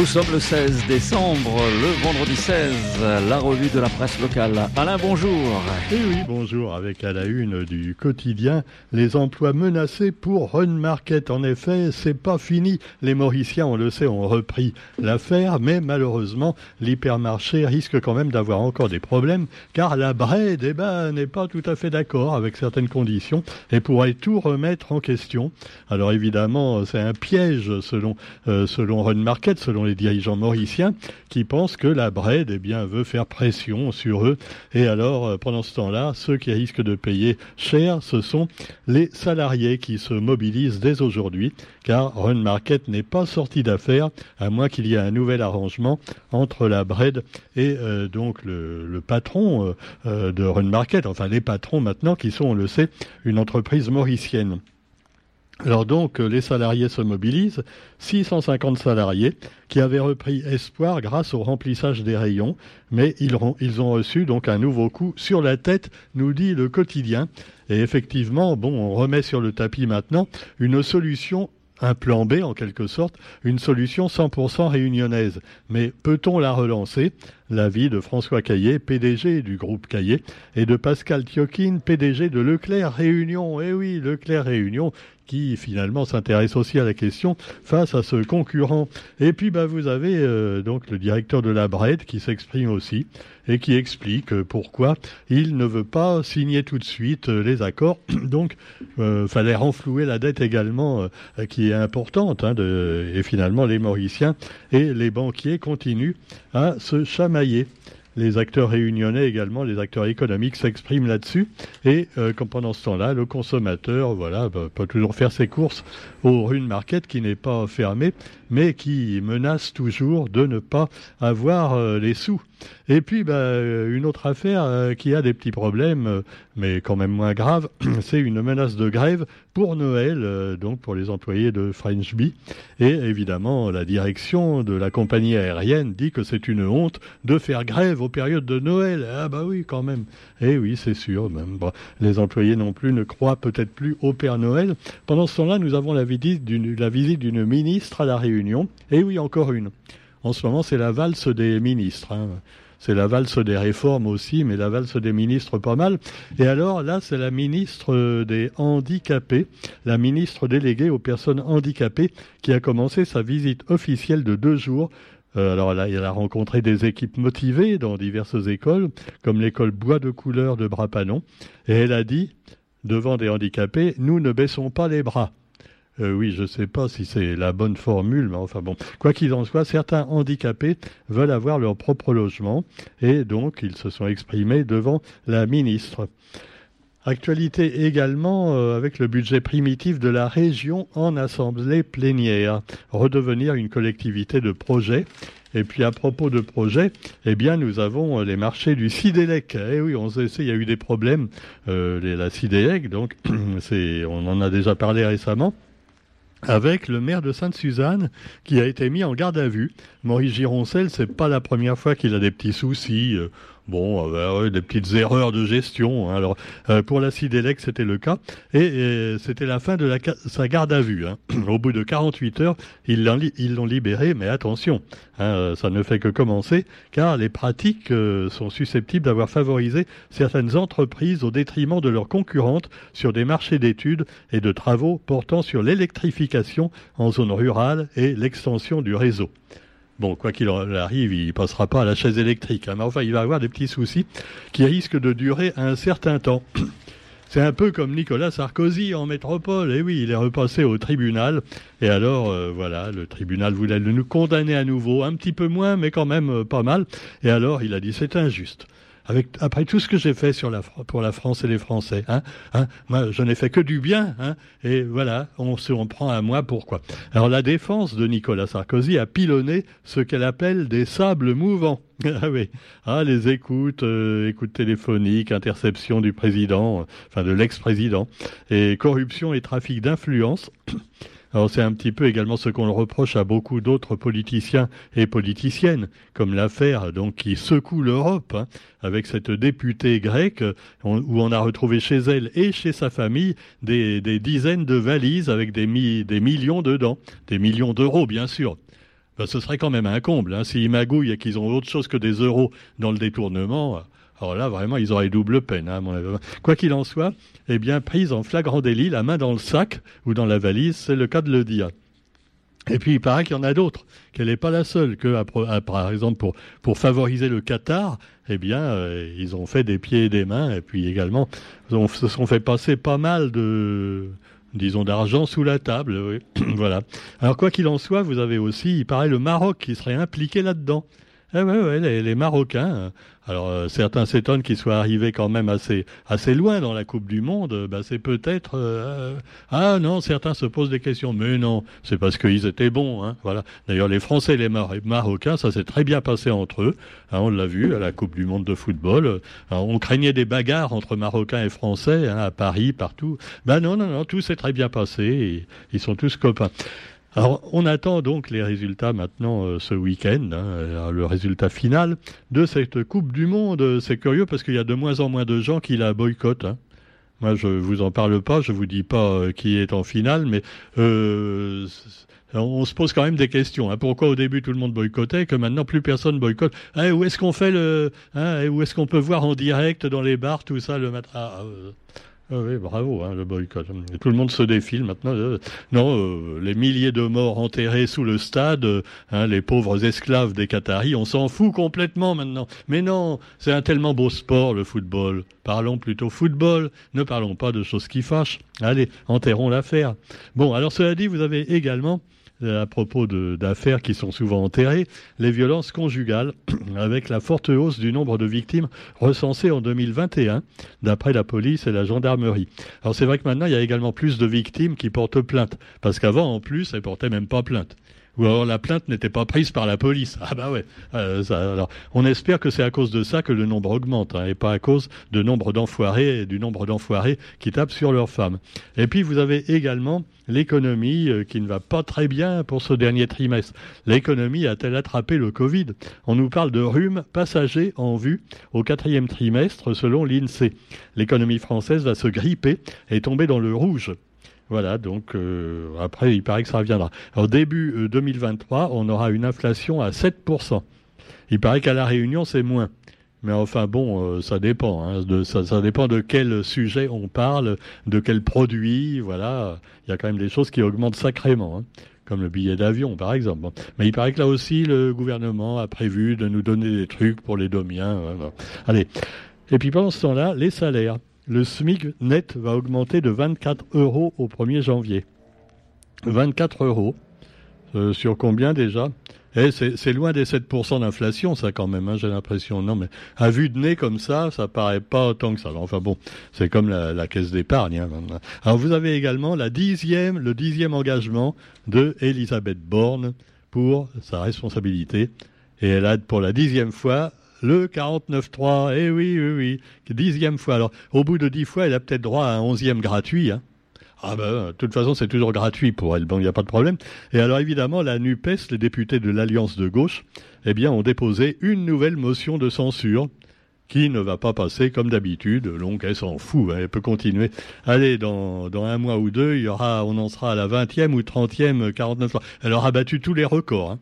Nous sommes le 16 décembre, le vendredi 16, la revue de la presse locale. Alain, bonjour. Eh oui, bonjour. Avec à la une du quotidien, les emplois menacés pour Run Market. En effet, c'est pas fini. Les Mauriciens, on le sait, ont repris l'affaire, mais malheureusement, l'hypermarché risque quand même d'avoir encore des problèmes, car la Braid, eh ben, n'est pas tout à fait d'accord avec certaines conditions et pourrait tout remettre en question. Alors évidemment, c'est un piège selon, euh, selon Run Market, selon les dirigeants mauriciens qui pensent que la Bred eh bien, veut faire pression sur eux. Et alors, euh, pendant ce temps-là, ceux qui risquent de payer cher, ce sont les salariés qui se mobilisent dès aujourd'hui, car Run Market n'est pas sorti d'affaires, à moins qu'il y ait un nouvel arrangement entre la Bred et euh, donc le, patron euh, de Run Market, enfin les patrons maintenant qui sont, on le sait, une entreprise mauricienne. Alors donc, euh, les salariés se mobilisent, 650 salariés qui avaient repris espoir grâce au remplissage des rayons, mais ils, ils ont reçu donc un nouveau coup sur la tête, nous dit le quotidien. Et effectivement, bon, on remet sur le tapis maintenant une solution un plan B en quelque sorte, une solution 100% réunionnaise. Mais peut-on la relancer? L'avis de François Caillé, PDG du groupe Caillé, et de Pascal Thiokin, PDG de Leclerc Réunion. Eh oui, Leclerc Réunion, qui finalement s'intéresse aussi à la question face à ce concurrent. Et puis bah, vous avez euh, donc le directeur de la BRED qui s'exprime aussi et qui explique euh, pourquoi il ne veut pas signer tout de suite euh, les accords. Donc, euh, fallait renflouer la dette également, qui est importante. Hein, et finalement, les Mauriciens et les banquiers continuent à se chamailler chamaillé les acteurs réunionnais également, les acteurs économiques s'expriment là-dessus. Et euh, pendant ce temps-là, le consommateur voilà, bah, peut toujours faire ses courses au Rune Market qui n'est pas fermé, mais qui menace toujours de ne pas avoir euh, les sous. Et puis, bah, euh, une autre affaire qui a des petits problèmes, mais quand même moins grave, c'est une menace de grève pour Noël, donc pour les employés de French Bee. Et évidemment, la direction de la compagnie aérienne dit que c'est une honte de faire grève aux périodes de Noël. Ah bah oui, quand même. Eh oui, c'est sûr. Même. les employés non plus ne croient peut-être plus au Père Noël. Pendant ce temps-là, nous avons la visite d'une ministre à la Réunion. Et oui, encore une. En ce moment, c'est la valse des ministres. Hein. C'est la valse des réformes aussi, mais la valse des ministres pas mal. Et alors là, c'est la ministre des handicapés, la ministre déléguée aux personnes handicapées, qui a commencé sa visite officielle de deux jours euh, alors là, elle a rencontré des équipes motivées dans diverses écoles, comme l'école Bois de couleur de Brapanon, et elle a dit, devant des handicapés, nous ne baissons pas les bras. Euh, oui, je ne sais pas si c'est la bonne formule, mais enfin bon. Quoi qu'il en soit, certains handicapés veulent avoir leur propre logement et donc ils se sont exprimés devant la ministre. Actualité également euh, avec le budget primitif de la région en assemblée plénière. Redevenir une collectivité de projet. Et puis à propos de projet, eh bien nous avons euh, les marchés du Sidélec. Eh oui, on sait, il y a eu des problèmes. Euh, la Sidélec, donc on en a déjà parlé récemment avec le maire de Sainte-Suzanne qui a été mis en garde à vue. Maurice Gironcel, c'est pas la première fois qu'il a des petits soucis. Bon, euh, bah des petites erreurs de gestion. Hein. Alors, euh, pour la Sidélec, c'était le cas. Et, c'était la fin de la, sa garde à vue. Hein. Au bout de 48 heures, ils l'ont libéré, mais attention, hein, ça ne fait que commencer, car les pratiques sont susceptibles d'avoir favorisé certaines entreprises au détriment de leurs concurrentes sur des marchés d'études et de travaux portant sur l'électrification en zone rurale et l'extension du réseau. Bon, quoi qu'il arrive, il passera pas à la chaise électrique. Hein, mais enfin, il va avoir des petits soucis qui risquent de durer un certain temps. C'est un peu comme Nicolas Sarkozy en métropole. Eh oui, il est repassé au tribunal. Et alors, euh, voilà, le tribunal voulait le nous condamner à nouveau, un petit peu moins, mais quand même euh, pas mal. Et alors, il a dit c'est injuste après tout ce que j'ai fait pour la France et les Français, hein, hein, moi, je n'ai fait que du bien, hein, et voilà, on on prend à moi pourquoi. Alors la défense de Nicolas Sarkozy a pilonné ce qu'elle appelle des sables mouvants. Ah oui, ah les écoutes, euh, écoutes téléphoniques, interception du président, enfin de l'ex-président, et corruption et trafic d'influence. Alors c'est un petit peu également ce qu'on reproche à beaucoup d'autres politiciens et politiciennes, comme l'affaire donc qui secoue l'Europe, hein, avec cette députée grecque où on a retrouvé chez elle et chez sa famille des, dizaines de valises avec des, des millions dedans, des millions d'euros bien sûr. ben, ce serait quand même un comble. Hein. S'ils magouillent et qu'ils ont autre chose que des euros dans le détournement, alors là, vraiment, ils auraient double peine. Hein, Quoi qu'il en soit, eh bien, prise en flagrant délit, la main dans le sac ou dans la valise, c'est le cas de le dire. Et puis il paraît qu'il y en a d'autres, qu'elle n'est pas la seule, que par exemple pour, pour favoriser le Qatar, eh bien euh, ils ont fait des pieds et des mains, et puis également ils se sont fait passer pas mal de disons d'argent sous la table, voilà. Alors quoi qu'il en soit, vous avez aussi, il paraît le Maroc qui serait impliqué là-dedans. Eh ouais, les Marocains. Alors euh, certains s'étonnent qu'ils soient arrivés quand même assez assez loin dans la Coupe du Monde. Bah, c'est peut-être euh, ah non, certains se posent des questions, mais non, c'est parce qu'ils étaient bons. Hein, voilà. D'ailleurs, les Français et les Marocains, ça s'est très bien passé entre eux. Hein, on l'a vu à la Coupe du Monde de football. on craignait des bagarres entre Marocains et Français hein, à Paris, partout. Ben non, non, non, tout s'est très bien passé. Ils sont tous copains. Alors, on attend donc les résultats maintenant euh, ce week-end, hein, euh, le résultat final de cette Coupe du Monde. C'est curieux parce qu'il y a de moins en moins de gens qui la boycottent. Hein. Moi, je vous en parle pas, je vous dis pas euh, qui est en finale, mais on se pose quand même des questions. Hein. Pourquoi au début tout le monde boycottait, que maintenant plus personne boycotte? Eh, Où est-ce qu'on fait le hein, Où est-ce qu'on peut voir en direct dans les bars tout ça le matin ah oui, bravo, hein, le boycott. tout le monde se défile maintenant. Euh, non, euh, les milliers de morts enterrés sous le stade, euh, hein, les pauvres esclaves des Qataris, on s'en fout complètement maintenant. Mais non, c'est un tellement beau sport, le football. Parlons plutôt football, ne parlons pas de choses qui fâchent. Allez, enterrons l'affaire. Bon, alors cela dit, vous avez également à propos d'affaires qui sont souvent enterrées, les violences conjugales, avec la forte hausse du nombre de victimes recensées en 2021, d'après la police et la gendarmerie. Alors c'est vrai que maintenant, il y a également plus de victimes qui portent plainte, parce qu'avant, en plus, elles portaient même pas plainte ou alors la plainte n'était pas prise par la police. Ah bah ouais. Euh, on espère que c'est à cause de ça que le nombre augmente, hein, et pas à cause de nombre d'enfoirés et du nombre d'enfoirés qui tapent sur leurs femmes. Et puis vous avez également l'économie euh, qui ne va pas très bien pour ce dernier trimestre. L'économie a-t-elle attrapé le Covid? On nous parle de rhume passager en vue au quatrième trimestre selon l'INSEE. L'économie française va se gripper et tomber dans le rouge. Voilà, donc euh, après, il paraît que ça reviendra. Alors début 2023, euh, on aura une inflation à 7%. Il paraît qu'à la Réunion, c'est moins. Mais enfin bon, euh, ça dépend. Hein, ça, dépend de quel sujet on parle, de quel produit. Voilà, il y a quand même des choses qui augmentent sacrément, hein, comme le billet d'avion par exemple. Mais il paraît que là aussi, le gouvernement a prévu de nous donner des trucs pour les domiens. Allez. Et puis pendant ce temps-là, les salaires le SMIC net va augmenter de 24 euros au 1er janvier. 24 euros. Euh, sur combien déjà? Eh, c'est loin des 7% d'inflation, ça quand même, hein, j'ai l'impression. Non, mais à vue de nez comme ça, ça paraît pas autant que ça. Enfin bon, c'est comme la, caisse d'épargne. Hein, Alors vous avez également la dixième, le dixième engagement de Elisabeth Borne pour sa responsabilité. Et elle a pour la dixième fois le 49.3. Eh oui, oui, oui. Dixième fois. Alors, au bout de dix fois, elle a peut-être droit à un onzième gratuit. Hein. Ah ben, de toute façon, c'est toujours gratuit pour elle, bon, il n'y a pas de problème. Et alors, évidemment, la NUPES, les députés de l'Alliance de gauche, eh bien, ont déposé une nouvelle motion de censure qui ne va pas passer comme d'habitude. Donc, elle s'en fout, hein, elle peut continuer. Allez, dans, un mois ou deux, il y aura, on en sera à la 20e ou 30e 49 Elle aura battu tous les records. Hein.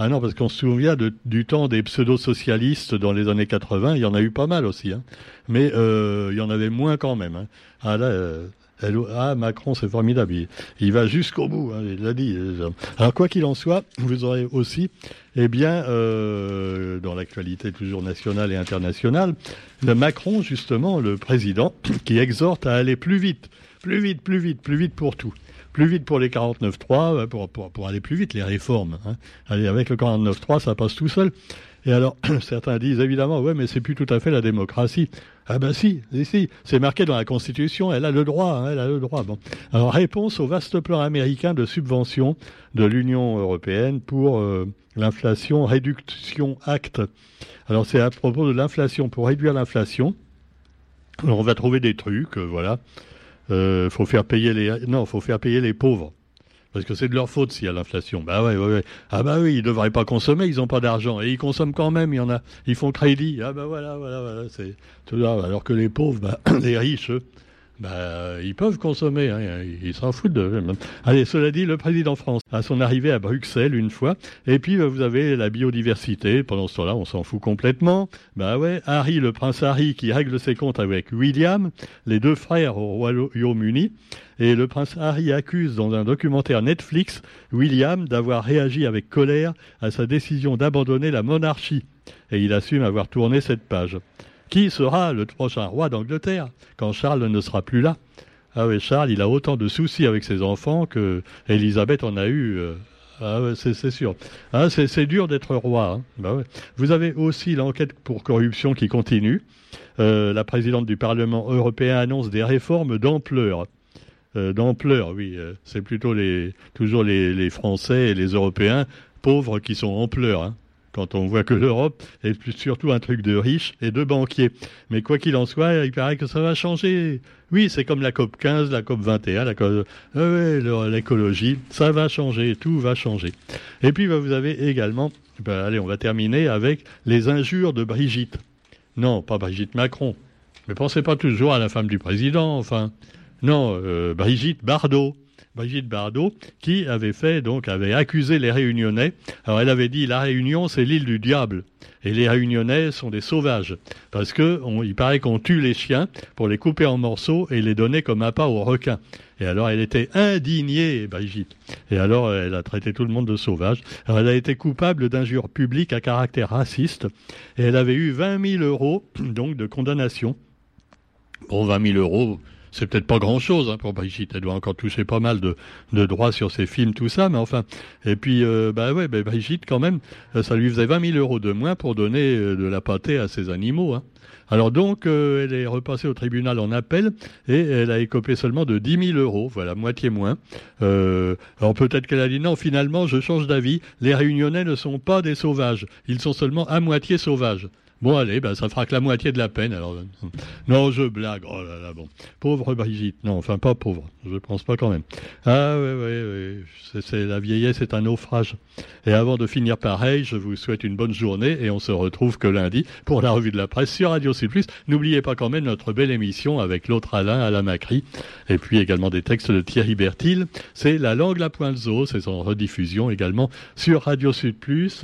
Ah non, parce qu'on se souvient du temps des pseudo-socialistes dans les années 80, il y en a eu pas mal aussi, hein. mais euh, il y en avait moins quand même. Hein. Ah là, euh, ah, Macron, c'est formidable, il, va jusqu'au bout, hein, il l'a dit. Alors quoi qu'il en soit, vous aurez aussi, eh bien, euh, dans l'actualité toujours nationale et internationale, le Macron, justement, le président, qui exhorte à aller plus vite, plus vite, plus vite, plus vite pour tout plus vite pour les 49.3, euh, pour, pour, pour aller plus vite, les réformes. Hein. Allez, avec le 49.3, ça passe tout seul. Et alors, certains disent évidemment, ouais, mais c'est plus tout à fait la démocratie. Ah ben si, si, c'est marqué dans la Constitution, elle a le droit, hein, elle a le droit. Bon. Alors, réponse au vaste plan américain de subvention de l'Union européenne pour euh, l'inflation, réduction acte. Alors, c'est à propos de l'inflation, pour réduire l'inflation. on va trouver des trucs, euh, voilà. Euh, faut faire payer les non, faut faire payer les pauvres. Parce que c'est de leur faute s'il y a l'inflation. Bah ouais. Ah bah oui, ils devraient pas consommer, ils ont pas d'argent. Et ils consomment quand même, il y en a. Ils font crédit. Ah bah voilà, voilà, voilà. C'est tout Alors que les pauvres, bah, les riches, eux, bah, ils peuvent consommer, hein, ils s'en foutent de. Allez, cela dit, le président France à son arrivée à Bruxelles une fois, et puis vous avez la biodiversité. Pendant ce temps-là, on s'en fout complètement. Bah ouais, Harry, le prince Harry, qui règle ses comptes avec William, les deux frères au Royaume-Uni, et le prince Harry accuse dans un documentaire Netflix William d'avoir réagi avec colère à sa décision d'abandonner la monarchie, et il assume avoir tourné cette page. Qui sera le prochain roi d'Angleterre quand Charles ne sera plus là? Ah oui, Charles, il a autant de soucis avec ses enfants que Elisabeth en a eu. Euh, ah c'est sûr. Ah, c'est dur d'être roi. Hein. Bah. Vous avez aussi l'enquête pour corruption qui continue. Euh, la présidente du Parlement européen annonce des réformes d'ampleur. Euh, d'ampleur, oui. c'est plutôt toujours les, les, Français et les Européens pauvres qui sont en pleurs. Hein quand on voit que l'Europe est surtout un truc de riches et de banquiers. Mais quoi qu'il en soit, il paraît que ça va changer. Oui, c'est comme la COP 15, la COP 21, la COP... Euh, l'écologie, ça va changer, tout va changer. Et puis bah, vous avez également, bah, allez, on va terminer avec les injures de Brigitte. Non, pas Brigitte Macron. Mais pensez pas toujours à la femme du président, enfin. Non, euh, Brigitte Bardot. Brigitte Bardot, qui avait fait, donc, avait accusé les Réunionnais. Alors, elle avait dit, la Réunion, c'est l'île du diable. Et les Réunionnais sont des sauvages. Parce que, il paraît qu'on tue les chiens pour les couper en morceaux et les donner comme appât aux requins. Et alors, elle était indignée, Brigitte. Et alors, elle a traité tout le monde de sauvage. Elle a été coupable d'injures publiques à caractère raciste. Et elle avait eu 20 000 euros, donc, de condamnation. Bon, 20 000 euros, c'est peut-être pas grand-chose hein, pour Brigitte. Elle doit encore toucher pas mal de, droits sur ses films, tout ça. Mais enfin, et puis, euh, bah ouais, bah Brigitte, quand même, euh, ça lui faisait 20 000 euros de moins pour donner euh, de la pâtée à ses animaux. Hein. Alors donc, elle est repassée au tribunal en appel et elle a écopé seulement de 10 000 euros, voilà, moitié moins. alors peut-être qu'elle a dit non, finalement, je change d'avis. Les Réunionnais ne sont pas des sauvages, ils sont seulement à moitié sauvages. Bon, allez, ben, ça fera que la moitié de la peine. Alors, non, je blague. Oh là là, bon. Pauvre Brigitte. Non, enfin, pas pauvre. Je pense pas quand même. Ah, oui, oui, oui. C'est, la vieillesse est un naufrage. Et avant de finir pareil, je vous souhaite une bonne journée et on se retrouve que lundi pour la revue de la presse sur Radio C+. N'oubliez pas quand même notre belle émission avec l'autre Alain, Alain Macri, et puis également des textes de Thierry Bertil. C'est La langue, la pointe zoo. C'est en rediffusion également sur Radio Sud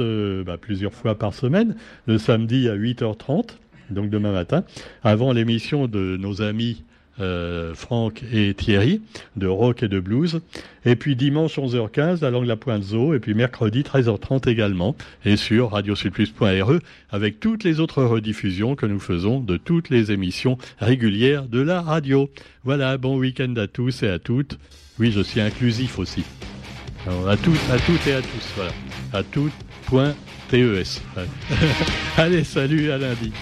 euh, bah, plusieurs fois par semaine, le samedi à 8h30, donc demain matin, avant l'émission de nos amis euh, Franck et Thierry, de rock et de blues. Et puis dimanche 11h15, la langue la pointe zoo. Et puis mercredi 13h30 également. Et sur radiosudplus.re avec toutes les autres rediffusions que nous faisons de toutes les émissions régulières de la radio. Voilà, bon week-end à tous et à toutes. Oui, je suis inclusif aussi. à toutes, à toutes et à tous. Voilà. À toutes. TES. Allez, salut, à lundi.